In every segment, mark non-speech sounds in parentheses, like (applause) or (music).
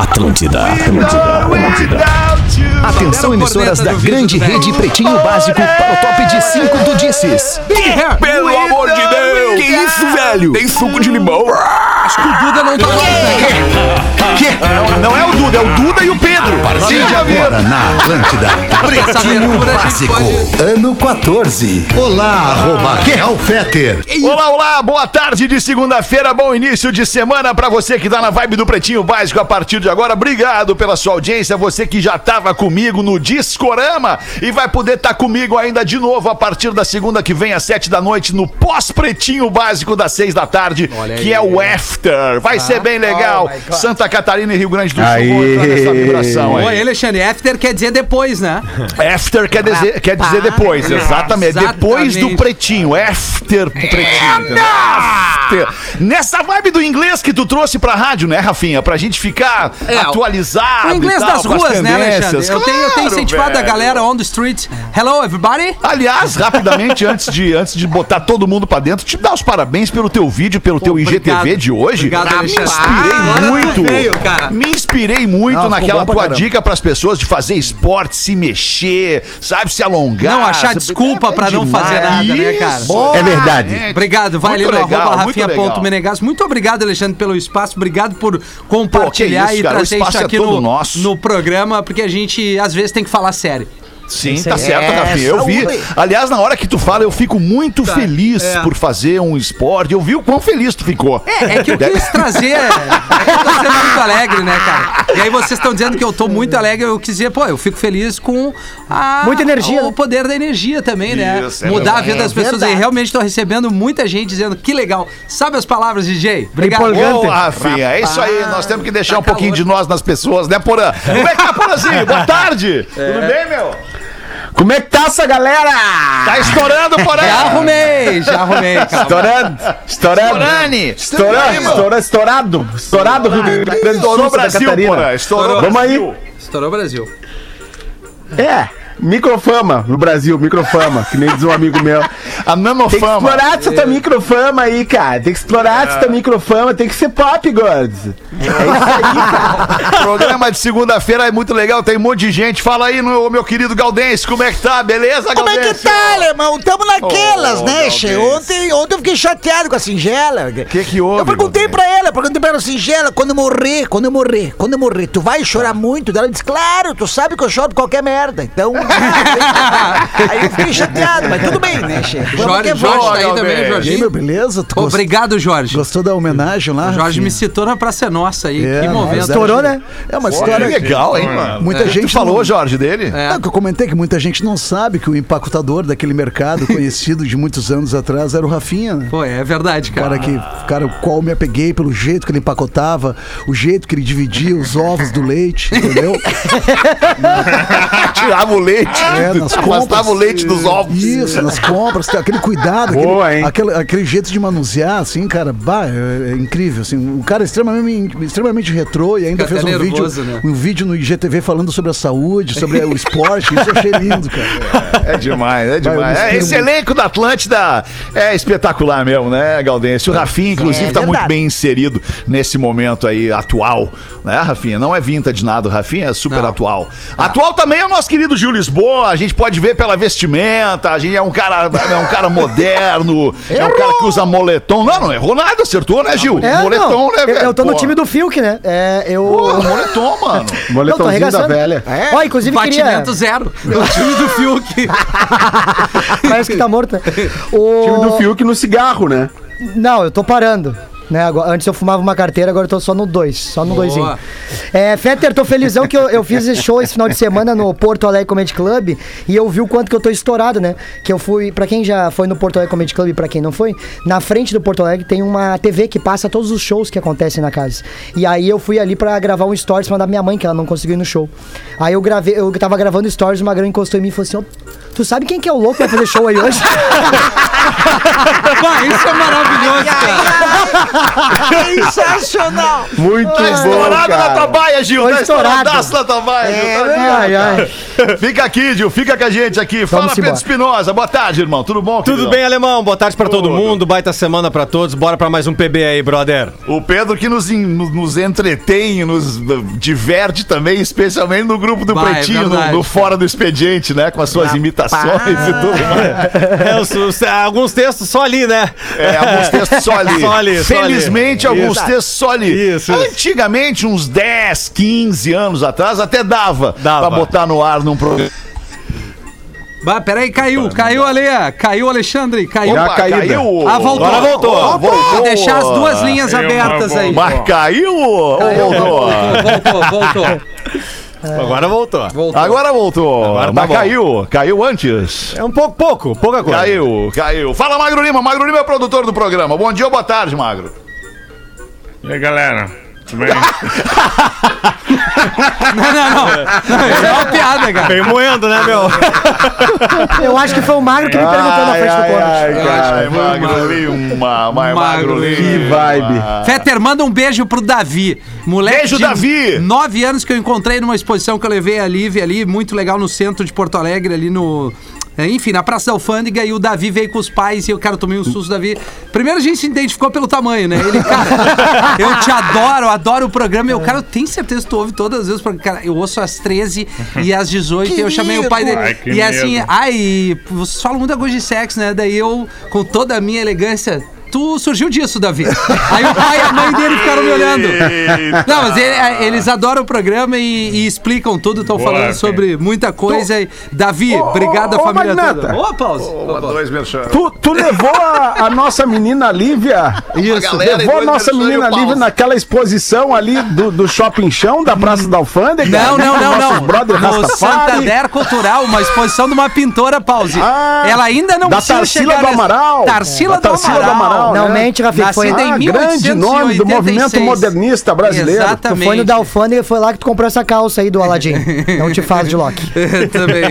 Atlântida, Atlântida, Atlântida. Atenção, emissoras da grande rede Pretinho Básico para o top de 5 do Disses. Pelo amor de Deus! Que isso, velho? Tem suco de limão? Acho que o Duda não tá. Que? Não é o Duda, é o Duda e o Pedro. partir de agora na Atlântida. (laughs) Pretinho a Básico, pode- ano 14. Olá, arroba Kel Fetter. Olá, olá, boa tarde de segunda-feira, bom início de semana pra você que tá na vibe do Pretinho Básico a partir de agora. Obrigado pela sua audiência, você que já tava comigo no Discorama e vai poder estar comigo ainda de novo a partir da segunda que vem às sete da noite no pós-Pretinho Básico das seis da tarde, Olha que aí. é o After. Vai ser bem legal. Oh. Santa Catarina e Rio Grande do Sul Aí. vão entrar nessa vibração aí. Oi, Alexandre. After quer dizer depois, né? After quer dizer, quer dizer depois, exatamente. Depois do Exatamente. pretinho. After pretinho. After. Nessa vibe do inglês que tu trouxe pra rádio, né, Rafinha? Pra gente ficar É, atualizado. O inglês e tal, das ruas, né, Alexandre? tendências. Eu tenho, eu tenho Claro, incentivado a velho. galera on the street. Hello, everybody. Aliás, rapidamente, (laughs) antes de, antes de botar todo mundo pra dentro, te dar os parabéns pelo teu vídeo, pelo teu IGTV obrigado. de hoje. Obrigado, me Alexandre. inspirei Ah, muito. veio, cara. Me inspirei muito Não, naquela pra tua caramba. dica pras pessoas de fazer esporte, se mexer, sabe, se alongar. Não achar desculpa É pra não fazer nada, né, cara? Isso. É verdade. É, Obrigado, vai Muito ali legal, rafinha.menegas. Muito obrigado, Alexandre, pelo espaço. Obrigado por compartilhar Pô, isso, e trazer isso é aqui todo no, nosso. no programa, porque a gente às vezes tem que falar sério. Sim, tá certo, Rafinha. Eu vi. Aliás, na hora que tu fala, eu fico muito feliz é. por fazer um esporte. Eu vi o quão feliz tu ficou. É, é que eu (laughs) quis trazer. É que eu tô sendo muito alegre, né, cara? E aí vocês estão dizendo que eu tô muito alegre. Eu quis dizer, pô, eu fico feliz com a, Muita energia, o poder da energia também, né? Isso, é Mudar a verdade. vida das É pessoas. E verdade. realmente tô recebendo muita gente dizendo que legal. Sabe as palavras, DJ? Obrigado. Empolgante. Ô, Rafinha, é isso aí. Nós temos que deixar Tá um pouquinho calor. de nós nas pessoas, né, Porã? Como é que tá, Porãzinho? Boa tarde. Tudo bem, meu? Como é que tá essa galera? Tá estourando, Porã? Já arrumei, já arrumei, cara. Estourando, estourando. Estourani. Estourando, estourando, estourado. Estourado Rio Grande do Sul, Estourou o Santa Brasil, Catarina. Estourou Vamos aí. Estourou o Brasil. É, microfama no Brasil, microfama, que nem diz um amigo meu. A Tem que nanofama. explorar essa tua microfama aí, cara. Tem que explorar essa tua microfama, tem que ser pop, gordos. (laughs) Programa de segunda-feira é muito legal, tem um monte de gente. Fala aí, meu, meu querido Galdense, como é que tá? Beleza, Como é que Galdense? tá, alemão? Tamo naquelas, Oh, né, che? Ontem, ontem eu fiquei chateado com a Singela. O Que que houve, Eu perguntei Galdês? pra ela, eu perguntei pra ela, Singela, quando eu morrer, quando eu morrer, quando eu morrer, tu vai chorar muito? Ela disse, claro, tu sabe que eu choro por qualquer merda. Então, aí eu fiquei chateado, mas tudo bem, né, che? Vamos Jorge, Jorge tá aí também, E aí, meu, Jorginho. beleza? Obrigado, Jorge. Gostou da homenagem lá? O Jorge Rafinha? me citou na Praça Nossa aí. É, que momento. Estourou, né? É uma Que história. legal, hein, mano? Muita É. gente Tu falou, não- Jorge, dele? É. Não, que eu comentei que muita gente não sabe que o empacotador daquele mercado (laughs) conhecido de muitos anos atrás era o Rafinha, né? Pô, é verdade, O cara. cara que, cara, o qual me apeguei pelo jeito que ele empacotava, o jeito que ele dividia os ovos do leite, entendeu? (laughs) (laughs) Tirava o leite, É, nas compras. afastava o leite dos ovos. Isso, nas compras, aquele cuidado, Boa, aquele, hein? aquele, aquele jeito de manusear, assim, cara, bah, é, é incrível, assim, o cara é extremamente, extremamente retrô e ainda Fica fez um nervoso, vídeo, né? um vídeo no IGTV falando sobre a saúde, sobre o esporte, isso eu achei lindo, cara. É demais, é Vai, eu demais. me É, esse muito. elenco da Atlântida é espetacular mesmo, né, Galdense? O Rafinha, inclusive, É tá muito bem inserido nesse momento aí atual, né, Rafinha? Não é vintage nada, o Rafinha é super Não. atual. Atual também é o nosso querido Gil Lisboa, a gente pode ver pela vestimenta, a gente é um cara, é um cara moderno, é um cara que usa moletom. Não, não errou nada, acertou, né, Gil? É, moletom, não, né, eu- velho? Eu tô no Pô. time do Fiuk, né? É, eu. Pô, moletom, mano. (laughs) Não, Moletomzinho da arregaçando. velha. Ó, inclusive queria. Batimento zero. O time do Fiuk. (laughs) Parece que tá morto, né? (laughs) O... Time do Fiuk no cigarro, né? Não, eu tô parando. Né, agora, antes eu fumava uma carteira, agora eu tô só no dois, só no Boa. doisinho. É, Fetter, tô felizão que eu, eu fiz esse show esse final de semana no Porto Alegre Comedy Club e eu vi o quanto que eu tô estourado, né? Que eu fui, pra quem já foi no Porto Alegre Comedy Club e pra quem não foi, na frente do Porto Alegre tem uma TV que passa todos os shows que acontecem na casa. E aí eu fui ali pra gravar um stories pra mandar minha mãe, que ela não conseguiu ir no show. Aí eu gravei, eu tava gravando stories, uma grana encostou em mim e falou assim: "Ô, Tu sabe quem que é o louco que vai fazer show aí hoje? (laughs) Isso é maravilhoso, cara. Sensacional! Muito Tá bom, estourado na tua cara. baia, Gil. Tá estourado. estouradaço na tua baia, Gil. Tá Ai, cara. ai. Fica aqui, Gil. Fica com a gente aqui. Fala, Vamos Pedro embora. Espinosa. Boa tarde, irmão. Tudo bom, Tudo queridão? bem, alemão? Boa tarde pra todo mundo. Baita semana pra todos. Bora pra mais um PB aí, brother. O Pedro que nos, nos entretém, nos diverte também, especialmente no grupo do Vai, é Pretinho, no, verdade, no Fora do Expediente, né? Com as suas imitações e tudo mais. É, os- os- alguns textos só ali, né? É, alguns textos só ali. (laughs) Só ali, só ali. Felizmente, alguns Isso. textos só ali. Isso, isso. Antigamente, uns 10, 15 anos atrás, até dava, Dava. pra botar no ar num programa. Bah, peraí, caiu, caiu ali, caiu Alexandre, caiu. Já Opa, caída. caiu. Ah, voltou. Agora voltou. Ó, Vou deixar as duas linhas abertas aí. Mas caiu ou voltou? Voltou, voltou. Agora voltou. Voltou. Agora voltou. Agora tá Mas bom. caiu. Caiu antes. É um pouco, pouco, pouca coisa. Caiu, caiu. Fala, Magro Lima. Magro Lima é produtor do programa. Bom dia ou boa tarde, Magro. E aí, galera? (laughs) Não, não, não. Não, Isso é uma piada, cara. Veio moendo, né, meu? Eu acho que foi o Magro que me perguntou na frente do Borat. ai, cara. Ai, Magro Lima. Magro Magro Lima. Que vibe. Fetter, manda um beijo pro Davi. Moleque Beijo, de Davi! Nove anos que eu encontrei numa exposição que eu levei a Lívia ali, muito legal no centro de Porto Alegre, ali no. É, Enfim, na Praça da Alfândega, e o Davi veio com os pais e eu, cara, tomei um susto, Davi. Primeiro a gente se identificou pelo tamanho, né? Ele, cara, (laughs) eu te adoro, adoro o programa. E eu, cara, eu tenho certeza que tu ouve todas as vezes, porque, cara, eu ouço às 13 e às 18 e eu chamei o pai dele. Ai, que e assim, medo. ai, vocês falam muita coisa de sexo, né? Daí eu, com toda a minha elegância. Tu surgiu disso, Davi. Aí o pai e a mãe dele ficaram me olhando. Não, mas ele- eles adoram o programa e, e explicam tudo, estão Boa, falando cara. sobre muita coisa. E, Davi, obrigado ô, à família Magnata. toda. Ô, pause. Dois merchan. Tu, tu levou a, a nossa menina Lívia. Isso. Levou a nossa menina. Lívia naquela exposição ali do, do Shopping Chão, da Praça da Alfândega. Não, não, não, não. Brother No. Santander Cultural, uma exposição de uma pintora, pause. Ah, Ela ainda não da conseguiu Tarsila chegar do Amaral. Tarsila, Da Tarsila do Amaral. Amaral, Não né? mente, Rafinha. Foi, Nascida em Ah, grande nome do movimento 1886. modernista brasileiro. Exatamente. foi no da Alfândega e foi lá que tu comprou essa calça aí do Aladdin. (laughs) Não te faz de Loki. (laughs) Também.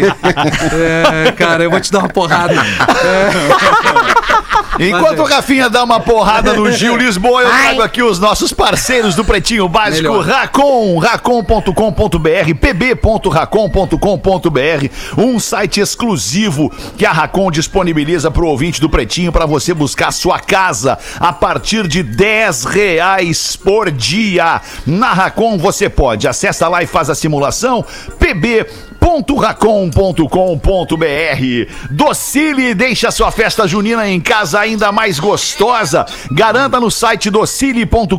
É, cara, eu vou te dar uma porrada. (laughs) (laughs) Enquanto o Rafinha dá uma porrada no Gil Lisboa, eu trago aqui os nossos parceiros do Pretinho Básico, Melhor. Racon, racon.com.br, pb.racon.com.br, um site exclusivo que a Racon disponibiliza para o ouvinte do Pretinho para você buscar sua casa a partir de 10 reais por dia. Na Racon você pode, acessa lá e faz a simulação, pb www.racon.com.br Docile deixa sua festa junina em casa ainda mais gostosa. Garanta no site docile.com.br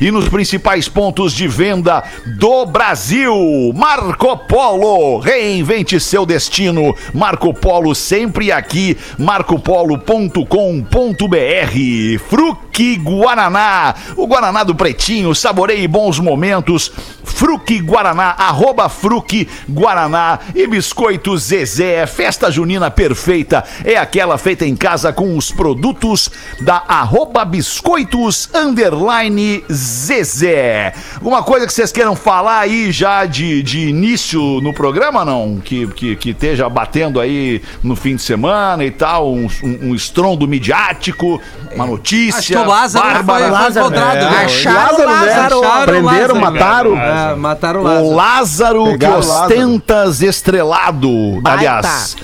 e nos principais pontos de venda do Brasil. Marco Polo, reinvente seu destino. Marco Polo sempre aqui. marcopolo.com.br Fruque Guaraná, o Guaraná do Pretinho, saboreie bons momentos. Fruque Guaraná, arroba Fruque Guaraná e Biscoito Zezé. Festa junina perfeita é aquela feita em casa com os produtos da arroba Biscoitos Underline Zezé. Alguma coisa que vocês queiram falar aí já de, de início no programa, não? Que, que, que esteja batendo aí no fim de semana e tal, um, um, um estrondo midiático, uma notícia. Acho que o Lázaro foi, Bárbara. foi Lázaro, encontrado. é. né? Acharam Lázaro, né? Lázaro. Acharam Prenderam, Lázaro. mataram. É, mataram o O Lázaro. Que o Lázaro. Ostentas estrelado. Aliás,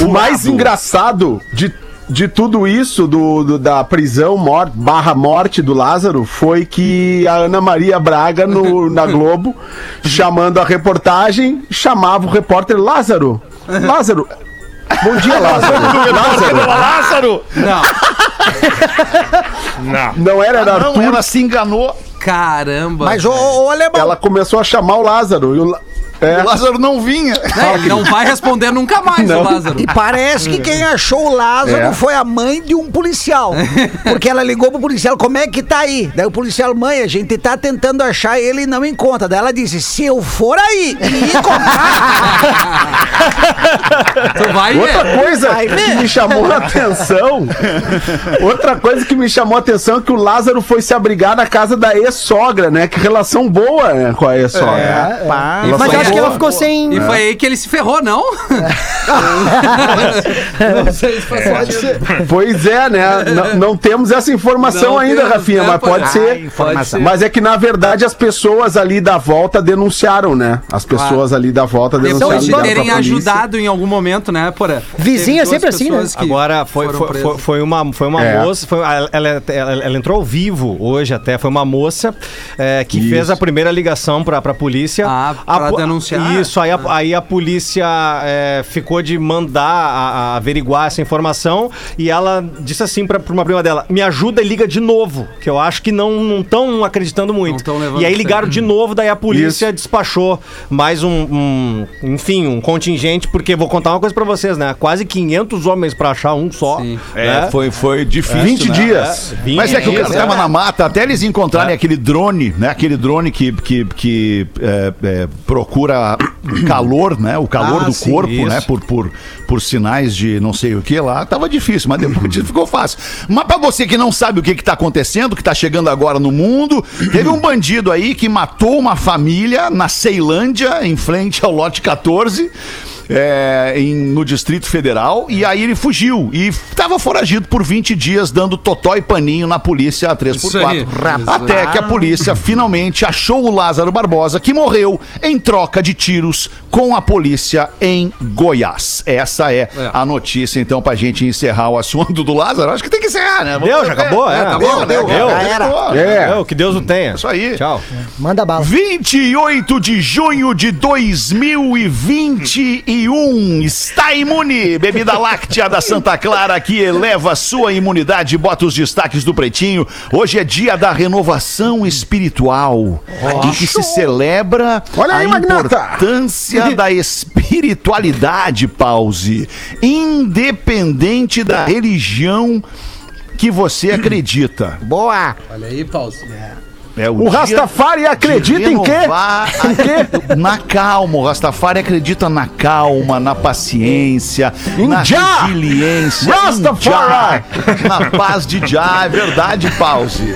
O mais furado. engraçado de, de tudo isso, do, do- da prisão morte, barra morte do Lázaro, foi que a Ana Maria Braga, no, (laughs) na Globo, chamando a reportagem, chamava o repórter Lázaro. Lázaro. Bom dia, (laughs) Lázaro. Lázaro. Lázaro! Não, Não. (laughs) Não era, era Não, Arthur. ela se enganou. caramba. Mas, ô, ô, alemão, Ela começou a chamar o Lázaro. E o, La- é, O Lázaro não vinha. Né, ele não vai responder nunca mais, Não. o Lázaro. E parece que quem achou o Lázaro É. foi a mãe de um policial. Porque ela ligou pro policial, como é que tá aí? Daí o policial, mãe, a gente tá tentando achar ele e não encontra. Daí ela disse, se eu for aí e encontrar... (laughs) Tu vai Outra ver. coisa Vai que ver. me chamou a atenção. Outra coisa que me chamou a atenção é que o Lázaro foi se abrigar na casa da ex-sogra, né? Que relação boa né, com a ex-sogra. Pá, Mas Foi acho acho que ela ficou sem. E foi aí que ele se ferrou, não? não sei se faz Pode ser. Pois é, né? (laughs) Não, não temos essa informação Não ainda, temos, Rafinha, né, mas pode- pode Ah, ser. informação. Mas é que, na verdade, as pessoas ali da volta denunciaram, né? As pessoas ali da volta denunciaram. Depois de terem ajudado em algum momento, né, Porã? Vizinha é sempre assim, né? Agora foi, foi, foi, uma, foi uma É. moça, foi- ela, ela, ela- ela entrou ao vivo hoje até, foi uma moça é, que Isso. fez a primeira ligação pra, pra polícia. Ah, A pra po- denunciar? Isso, aí a, aí a polícia é, ficou de mandar a- a averiguar essa informação e ela disse assim pra, pra uma prima dela, me ajuda e liga de novo, que eu acho que não estão acreditando muito. E aí ligaram de novo, daí a polícia Isso. despachou mais um, um- enfim, um contingente, porque vou contar uma coisa pra vocês, né? Quase 500 homens pra achar um só. Sim. É, né? foi, foi difícil. 20 né? dias. É, 20 Mas é que o cara tava é. na mata, até eles encontrarem aquele drone, né? Aquele drone que, que, que é, é, procura calor, né? O calor Ah, do sim, corpo, isso. né? Por, por, por sinais de não sei o que lá. Tava difícil, mas depois ficou fácil. Mas pra você que não sabe o que que tá acontecendo, que tá chegando agora no mundo, teve um bandido aí que matou uma família na Ceilândia, em frente ao lote 14. É, em- no Distrito Federal, e aí ele fugiu e estava foragido por 20 dias, dando totó e paninho na polícia a 3x4. Isso aí. Até que a polícia finalmente achou o Lázaro Barbosa, que morreu em troca de tiros com a polícia em Goiás. Essa é, É. a notícia, então, pra gente encerrar o assunto do Lázaro. Acho que tem que encerrar, né? Deu, já acabou? É, tá deu, bom, deu, né? deu. Já acabou. É. Ô, que Deus o tenha. Isso aí. Tchau. Manda bala. 28 de junho de 2021. Está imune. Bebida láctea da Santa Clara que eleva sua imunidade. Bota os destaques do Pretinho. Hoje é dia da renovação espiritual. em que se celebra Olha a importância da espiritualidade, pause. Independente da religião que você acredita. Boa. Olha aí, pausa. É O dia Rastafari acredita em quê? a- (laughs) Na calma. O Rastafari acredita na calma, na paciência, Em na Jah! resiliência. Rastafari! Na paz de Já. É verdade, pause.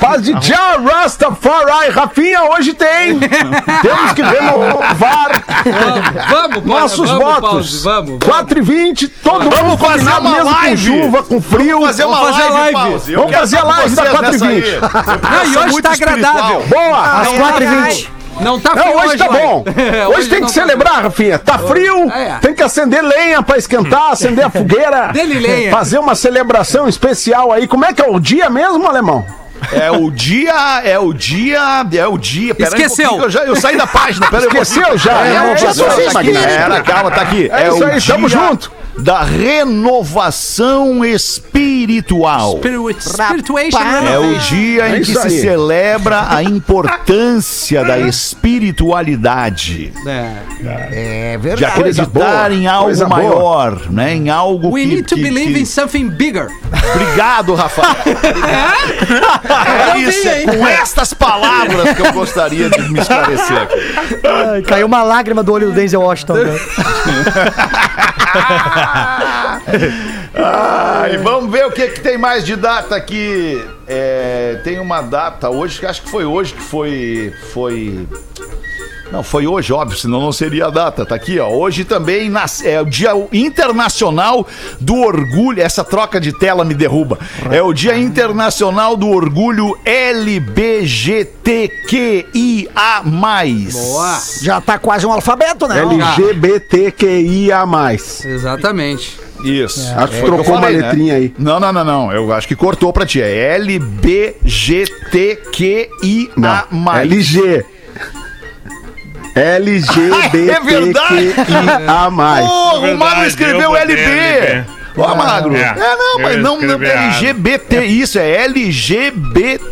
Paz de Já Rastafari. Rafinha, hoje tem. (laughs) Temos que renovar Vamos, Porã, nossos vamos, votos. Pause, vamos. 4 e 20 todo mundo Vamos fazer combinado, uma mesmo live. com chuva, com frio. Vamos fazer uma fazer a live, live. Vamos fazer a estar com live da vocês 4 e nessa 20. aí. Não, e Sou hoje tá agradável. Boa! Às 4h20. Não tá Não, frio hoje tá vai. bom. É, (laughs) Hoje tem que tá celebrar, Rafinha. Tá frio, É. tem que acender lenha pra esquentar, acender a (laughs) fogueira. Dele lenha. Fazer uma celebração especial aí. Como é que é o dia mesmo, alemão? É o dia, é o dia, é o dia. Pera um Esqueceu. pouquinho, eu, já, eu saí da página. Pera um Esqueceu já? É, É, é, isso tá aqui. Magnata. Era, calma, tá aqui. É isso o aí, tamo junto. Da renovação espiritual. Spirit, É o dia É em que se aí. celebra a importância da espiritualidade. É. É De verdade. acreditar boa, em algo coisa boa. maior, né? Em algo We que... need to que- believe que- in something bigger. Obrigado, Rafael. (laughs) É isso, é com estas palavras que eu gostaria de me esclarecer aqui. Ai, caiu uma lágrima do olho do Denzel Washington. né? (laughs) E vamos ver o que, que tem mais de data aqui. É, tem uma data hoje, acho que foi hoje que foi. Foi. Não, foi hoje, óbvio, senão não seria a data. Tá aqui, ó. Hoje também é o Dia Internacional do Orgulho. Essa troca de tela me derruba. É o Dia Internacional do Orgulho LBGTQIA. Boa. Já tá quase um alfabeto, né? LGBTQIA. Exatamente. Isso. Acho que o trocou eu uma falei, né? letrinha aí. Não, não, não, não. Eu acho que cortou pra ti. É LBGTQIA. Não, LG. LGBTQIA. Porra, o Verdade, Magro escreveu LB. Ó, Magro. É, É, não, mas não, não é. LGBT. Isso, é LGBTQIA.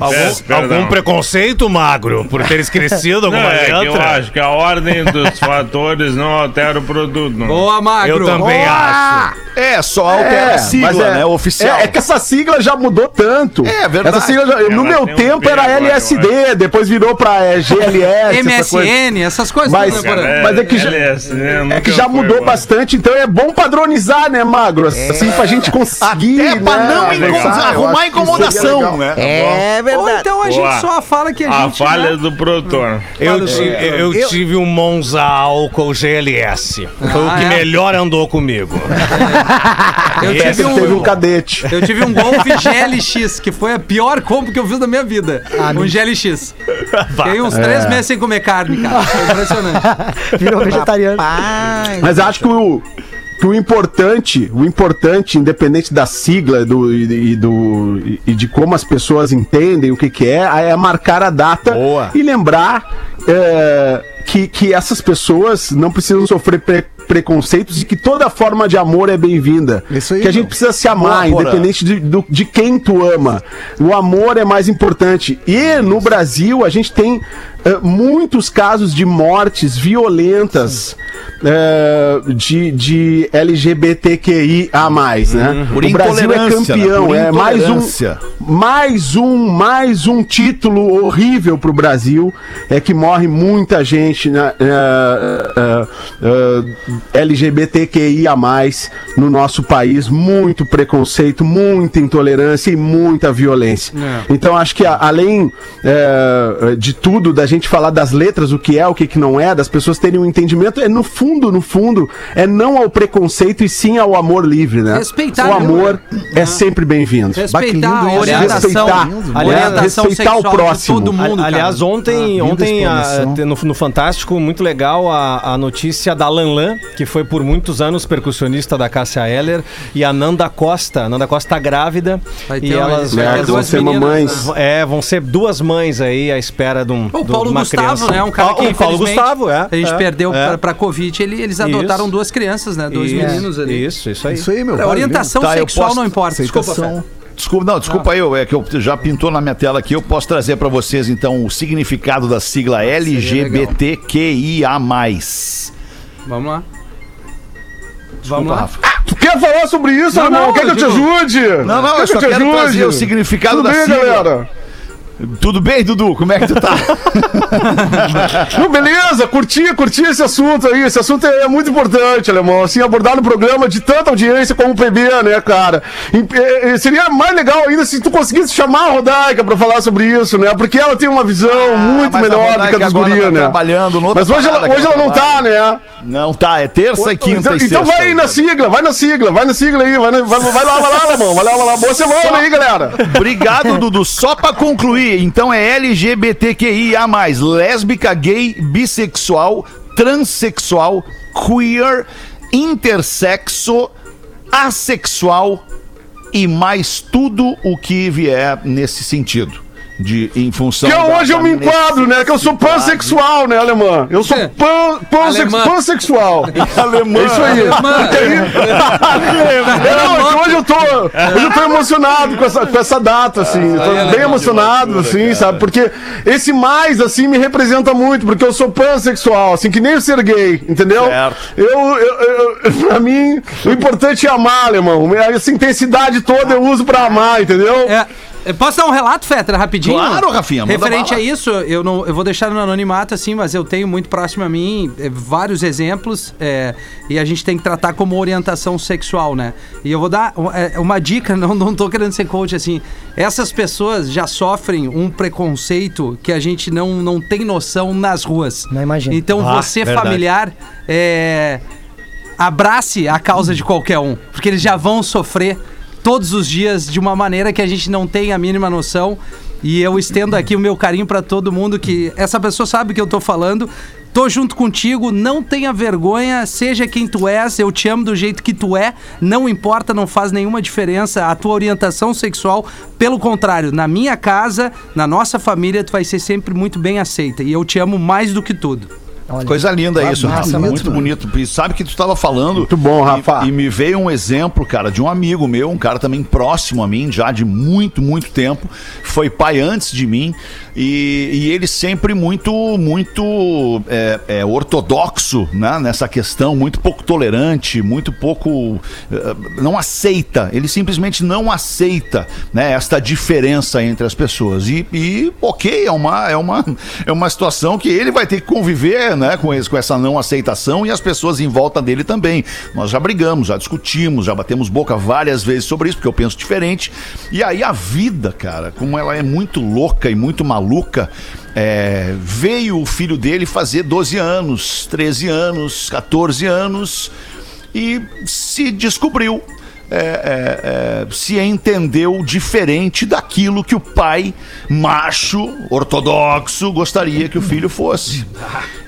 Algum, É, algum preconceito, magro, por teres crescido Não, alguma é que eu letra? acho que a ordem dos fatores não altera o produto. não. Boa, Magro. Eu também acho. É, só altera a sigla, mas é- né? Oficial. É, é que essa sigla já mudou tanto. É, verdade. Essa sigla já- no meu tem um tempo era agora, LSD, depois virou pra é, GLS. essa coisa. MSN, essas coisas. Mas- Mas é que já- né? É que já mudou bastante, então é bom padronizar, né, Magro? Assim, pra gente conseguir. Até pra né, não avançar, incom- eu acho arrumar incomodação, legal. né? É Ou verdade. então a Boa. gente só fala que a A gente. falha né? do produtor. Eu, ti- eu, Eu- tive um Monza álcool GLS. Foi Ah, o que é? melhor andou comigo. (laughs) Eu tive Essa teve um um. cadete. Eu tive um Golf GLX, que foi a pior compra que eu fiz da minha vida. um GLX. Fiquei uns três meses sem comer carne, cara. Foi impressionante. (laughs) Virou vegetariano. Mas acho que o, que o importante, o importante, independente da sigla do, e, do, e de como as pessoas entendem o que, que é, é marcar a data Boa. e lembrar é, que, que essas pessoas não precisam sofrer pre- preconceitos e que toda forma de amor é bem-vinda. Que a gente meu. precisa se amar, Boa, independente de, do- de quem tu ama. O amor é mais importante. E no Brasil a gente tem eh, muitos casos de mortes violentas eh, de, de LGBTQI a mais, né? Por o Brasil é né? campeão, Por é mais um, mais um, mais um título horrível pro Brasil é que morre muita gente né, eh, eh, eh, LGBTQIA no nosso país, muito preconceito, muita intolerância e muita violência. Então acho que a- além de tudo, da gente falar das letras, o que é, o que, que não é, das pessoas terem um entendimento, é no fundo, no fundo, é não ao preconceito e sim ao amor livre, né? Respeitar, o amor né? é sempre bem-vindo. Respeitar a orientação, Respeitar. a orientação Respeitar o próximo. de todo mundo, Ali- Aliás, cara. ontem, Ah, ontem a- no, no Fantástico, muito legal a, a notícia da Lan Lan, que foi por muitos anos percussionista da Cássia Eller, e a Nanda Costa. A Nanda Costa tá grávida. Vai e elas É, duas vão ser meninas, mamães. né? É, vão ser duas mães aí à espera de, um, Paulo uma Gustavo, criança. né? Um cara que o Paulo Gustavo, é. A gente é, perdeu é. pra, pra Covid, ele- eles adotaram Isso. duas crianças, né? Dois Isso, meninos ali. Isso, isso aí. Isso aí, meu. A vale, orientação Tá, sexual posso- não importa. Desculpa, Aceitação. Fé. Desculpa, não, desculpa aí, eu- é que eu já pintou na minha tela aqui, eu posso trazer pra vocês então o significado da sigla LGBTQIA+. Vamos lá. Desculpa, Vamos lá. Rafa. Tu quer falar sobre isso, Não, irmão? não, Quer que eu te eu ajude? Não, não, Quer eu que só te quero ajude? trazer o significado Tudo da bem, sigla. galera? Tudo bem, Dudu? Como é que tu tá? (laughs) Não, beleza, curti, curti esse assunto aí. Esse assunto é, é muito importante, alemão. Assim, abordar no programa de tanta audiência como o PB, né, cara? E, eh, seria mais legal ainda se tu conseguisse chamar a Rodaica pra falar sobre isso, né? Porque ela tem uma visão muito Ah, a melhor do que a dos agora gurias, tá né? trabalhando Mas hoje ela, hoje ela não tá, né? Não, tá, é terça, quinta Então, e sexta. então vai aí na sigla, vai na sigla, vai na sigla aí, vai, na- vai, vai lá, vai lá, alemão, vai lá, vai lá. Boa semana aí, galera. Obrigado, Dudu. Só pra concluir, então é LGBTQIA+, lésbica, gay, bissexual, transexual, queer, intersexo, assexual e mais tudo o que vier nesse sentido. De, em função Que da- hoje eu me enquadro, né? Que eu sou pansexual, né, alemã? Eu sou pan, pansex, pansexual. (laughs) Alemã. É isso aí. Alemã. Porque aí- Não, é hoje eu tô, hoje eu tô emocionado com essa, com essa data, assim. Eu tô bem emocionado, assim, sabe? Porque esse mais, assim, me representa muito, porque eu sou pansexual, assim, que nem o ser gay, entendeu? Certo. Eu, eu, eu, (laughs) pra mim, o importante é amar, alemão. Essa intensidade toda eu uso pra amar, entendeu? É, eu posso dar um relato, Fetra, rapidinho? Claro, Rafinha, Referente bala. a isso, eu, não, eu vou deixar no anonimato, assim, mas eu tenho muito próximo a mim é, vários exemplos é, e a gente tem que tratar como orientação sexual, né? E eu vou dar é, uma dica, (laughs) não, não tô querendo ser coach, assim. Essas pessoas já sofrem um preconceito que a gente não, não tem noção nas ruas. Não imagino. Então Ah, você, verdade. familiar, é, abrace a causa de qualquer um, porque eles já vão sofrer todos os dias de uma maneira que a gente não tem a mínima noção. E eu estendo aqui o meu carinho pra todo mundo que essa pessoa sabe que eu tô falando. Tô junto contigo, não tenha vergonha, seja quem tu és, eu te amo do jeito que tu é, não importa, não faz nenhuma diferença a tua orientação sexual, pelo contrário, na minha casa, na nossa família, tu vai ser sempre muito bem aceita e eu te amo mais do que tudo. Olha. Coisa linda isso, massa, Rafa. muito, bonito. E sabe que tu estava falando. Muito bom, e- Rafa. E, me veio um exemplo, cara, de um amigo meu, um cara também próximo a mim, já de muito, muito tempo. Foi pai antes de mim. E, e ele sempre muito, muito é, é, ortodoxo né, nessa questão, muito pouco tolerante, muito pouco. eh, não aceita. Ele simplesmente não aceita né, esta diferença entre as pessoas. E, e, ok, é uma, é, uma, é uma situação que ele vai ter que conviver né, com, esse, com essa não aceitação e as pessoas em volta dele também. Nós já brigamos, já discutimos, já batemos boca várias vezes sobre isso, porque eu penso diferente. E aí a vida, cara, como ela é muito louca e muito maluca, é, veio o filho dele fazer 12 anos, 13 anos, 14 anos e se descobriu. É, é, é, se entendeu diferente daquilo que o pai macho, ortodoxo, gostaria que o filho fosse.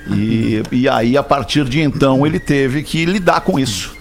E, e aí, a partir de então, ele teve que lidar com isso.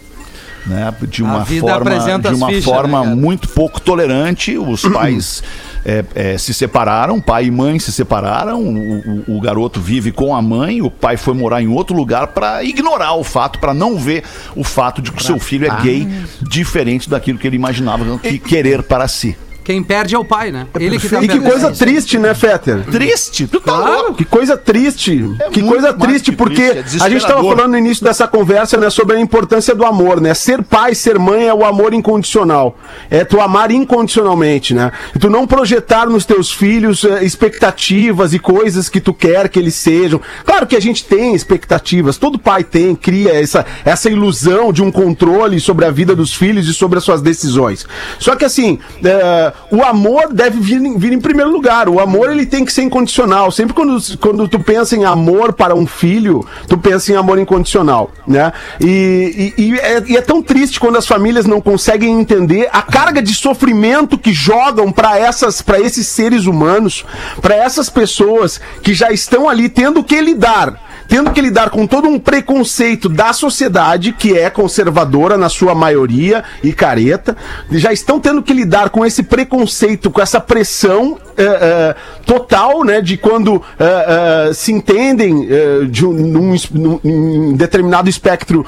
Né, de uma forma, de uma fichas, forma né, muito pouco tolerante. Os pais é, é, se separaram, pai e mãe se separaram. O, o- o garoto vive com a mãe. O pai foi morar em outro lugar para ignorar o fato, para não ver o fato de que o seu filho é gay, diferente daquilo que ele imaginava que querer para si. Quem perde é o pai, né? Ele que tá E que perdendo. coisa triste, né, Fetter? Triste, tu tá louco. Que coisa triste. É que muito coisa mais triste, que porque triste, é a gente estava desesperador. falando no início dessa conversa, né, sobre a importância do amor, né? Ser pai, ser mãe é o amor incondicional. É tu amar incondicionalmente, né? E tu não projetar nos teus filhos eh, expectativas e coisas que tu quer que eles sejam. Claro que a gente tem expectativas, todo pai tem, cria essa, essa ilusão de um controle sobre a vida dos filhos e sobre as suas decisões. Só que assim, eh, o amor deve vir, vir em primeiro lugar. O amor ele tem que ser incondicional. Sempre quando, quando tu pensa em amor para um filho, tu pensa em amor incondicional, né? E, e- e é, e é tão triste quando as famílias não conseguem entender a carga de sofrimento que jogam para essas, para esses seres humanos, para essas pessoas que já estão ali tendo que lidar tendo que lidar com todo um preconceito da sociedade, que é conservadora na sua maioria e careta, já estão tendo que lidar com esse preconceito, com essa pressão eh, eh, total, né, de quando eh, se entendem de um, num, num- determinado espectro